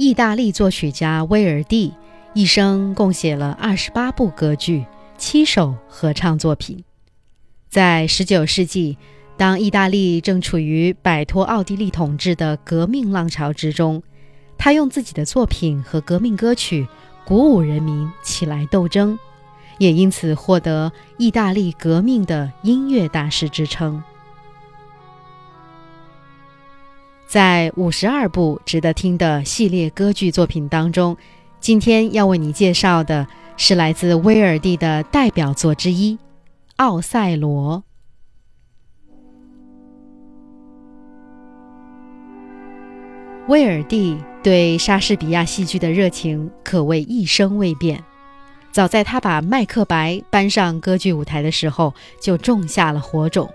意大利作曲家威尔第一生共写了二十八部歌剧、七首合唱作品。在十九世纪，当意大利正处于摆脱奥地利统治的革命浪潮之中，他用自己的作品和革命歌曲鼓舞人民起来斗争，也因此获得“意大利革命的音乐大师”之称。在五十二部值得听的系列歌剧作品当中，今天要为你介绍的是来自威尔第的代表作之一《奥赛罗》。威尔第对莎士比亚戏剧的热情可谓一生未变，早在他把《麦克白》搬上歌剧舞台的时候，就种下了火种。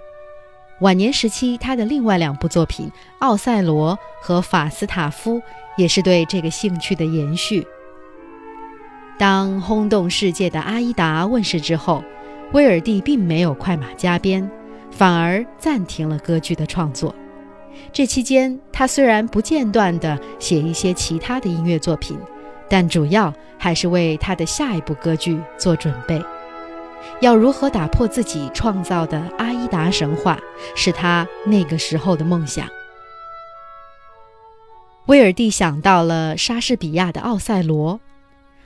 晚年时期，他的另外两部作品《奥赛罗》和《法斯塔夫》也是对这个兴趣的延续。当轰动世界的《阿依达》问世之后，威尔第并没有快马加鞭，反而暂停了歌剧的创作。这期间，他虽然不间断地写一些其他的音乐作品，但主要还是为他的下一部歌剧做准备。要如何打破自己创造的阿依达神话，是他那个时候的梦想。威尔第想到了莎士比亚的《奥赛罗》，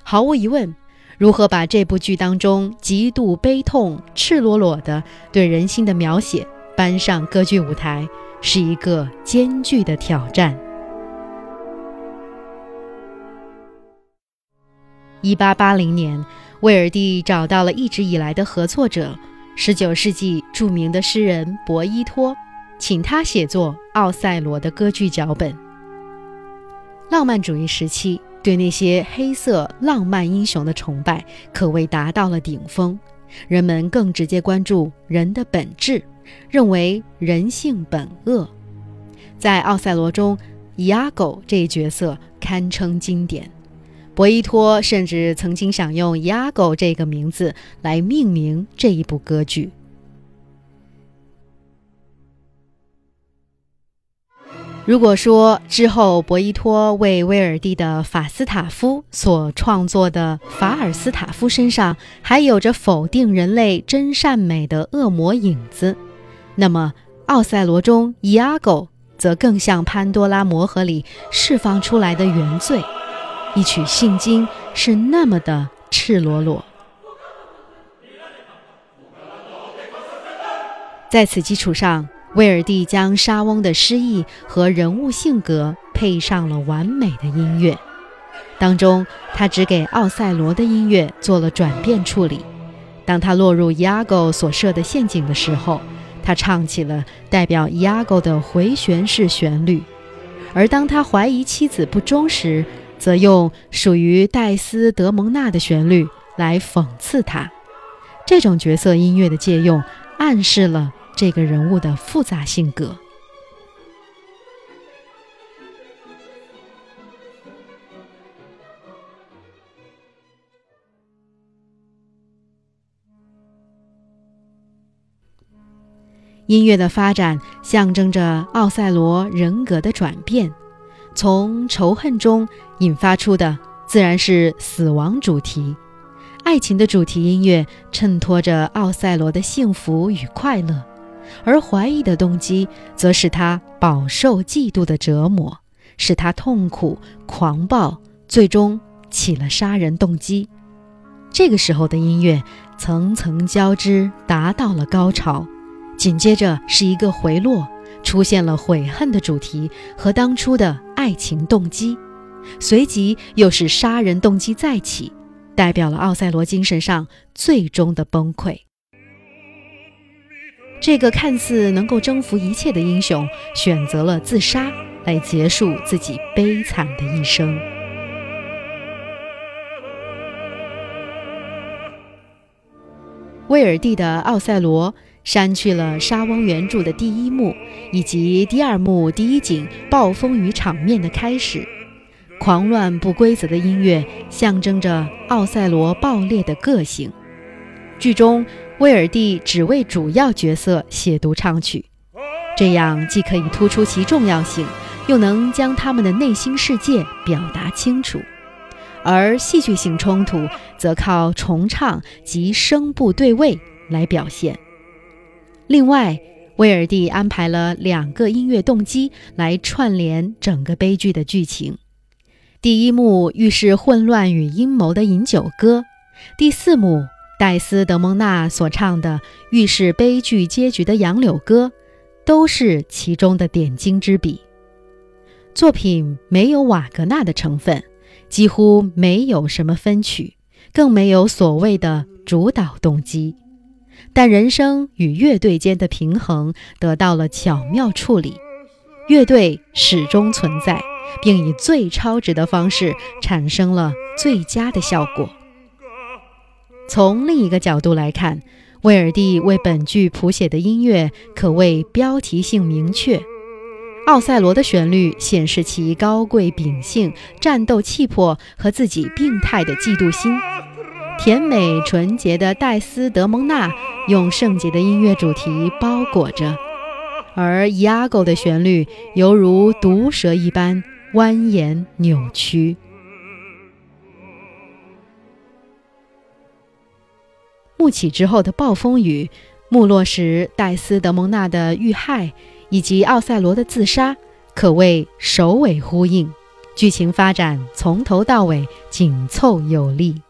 毫无疑问，如何把这部剧当中极度悲痛、赤裸裸的对人心的描写搬上歌剧舞台，是一个艰巨的挑战。一八八零年。威尔第找到了一直以来的合作者，19世纪著名的诗人博伊托，请他写作《奥赛罗》的歌剧脚本。浪漫主义时期对那些黑色浪漫英雄的崇拜可谓达到了顶峰，人们更直接关注人的本质，认为人性本恶。在《奥赛罗》中，伊阿狗这一角色堪称经典。博伊托甚至曾经想用 “Iago” 这个名字来命名这一部歌剧。如果说之后博伊托为威尔第的《法斯塔夫》所创作的法尔斯塔夫身上还有着否定人类真善美的恶魔影子，那么《奥赛罗》中 Iago 则更像潘多拉魔盒里释放出来的原罪。一曲信经是那么的赤裸裸，在此基础上，威尔第将莎翁的诗意和人物性格配上了完美的音乐。当中，他只给奥赛罗的音乐做了转变处理。当他落入 Iago 所设的陷阱的时候，他唱起了代表 Iago 的回旋式旋律；而当他怀疑妻子不忠时，则用属于戴斯德蒙娜的旋律来讽刺他，这种角色音乐的借用，暗示了这个人物的复杂性格。音乐的发展象征着奥赛罗人格的转变。从仇恨中引发出的自然是死亡主题，爱情的主题音乐衬托着奥赛罗的幸福与快乐，而怀疑的动机则使他饱受嫉妒的折磨，使他痛苦、狂暴，最终起了杀人动机。这个时候的音乐层层交织，达到了高潮，紧接着是一个回落。出现了悔恨的主题和当初的爱情动机，随即又是杀人动机再起，代表了奥赛罗精神上最终的崩溃。这个看似能够征服一切的英雄，选择了自杀来结束自己悲惨的一生。威尔第的《奥赛罗》。删去了莎翁原著的第一幕以及第二幕第一景暴风雨场面的开始，狂乱不规则的音乐象征着奥赛罗爆裂的个性。剧中威尔第只为主要角色写独唱曲，这样既可以突出其重要性，又能将他们的内心世界表达清楚；而戏剧性冲突则靠重唱及声部对位来表现。另外，威尔第安排了两个音乐动机来串联整个悲剧的剧情。第一幕预示混乱与阴谋的饮酒歌，第四幕戴斯德蒙纳所唱的预示悲剧结局的杨柳歌，都是其中的点睛之笔。作品没有瓦格纳的成分，几乎没有什么分曲，更没有所谓的主导动机。但人声与乐队间的平衡得到了巧妙处理，乐队始终存在，并以最超值的方式产生了最佳的效果。从另一个角度来看，威尔第为本剧谱写的音乐可谓标题性明确，《奥赛罗》的旋律显示其高贵秉性、战斗气魄和自己病态的嫉妒心。甜美纯洁的戴斯德蒙娜用圣洁的音乐主题包裹着，而伊阿狗的旋律犹如毒蛇一般蜿蜒扭曲。幕起之后的暴风雨，没落时戴斯德蒙娜的遇害，以及奥赛罗的自杀，可谓首尾呼应，剧情发展从头到尾紧凑有力。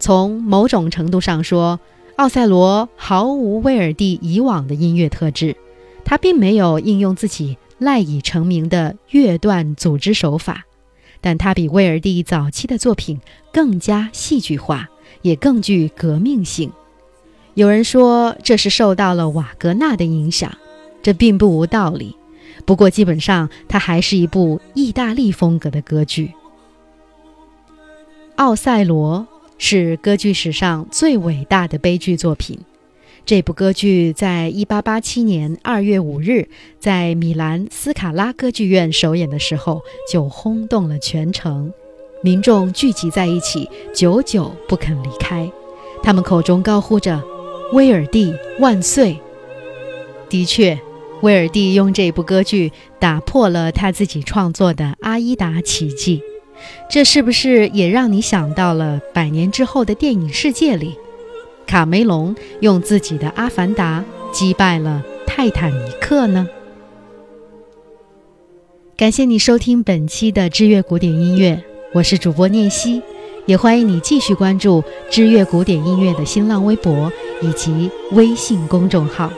从某种程度上说，奥赛罗毫无威尔第以往的音乐特质，他并没有应用自己赖以成名的乐段组织手法，但他比威尔第早期的作品更加戏剧化，也更具革命性。有人说这是受到了瓦格纳的影响，这并不无道理。不过基本上，它还是一部意大利风格的歌剧，《奥赛罗》。是歌剧史上最伟大的悲剧作品。这部歌剧在1887年2月5日在米兰斯卡拉歌剧院首演的时候就轰动了全城，民众聚集在一起，久久不肯离开。他们口中高呼着“威尔第万岁”。的确，威尔第用这部歌剧打破了他自己创作的《阿依达》奇迹。这是不是也让你想到了百年之后的电影世界里，卡梅隆用自己的《阿凡达》击败了《泰坦尼克》呢？感谢你收听本期的知乐古典音乐，我是主播念希，也欢迎你继续关注知乐古典音乐的新浪微博以及微信公众号。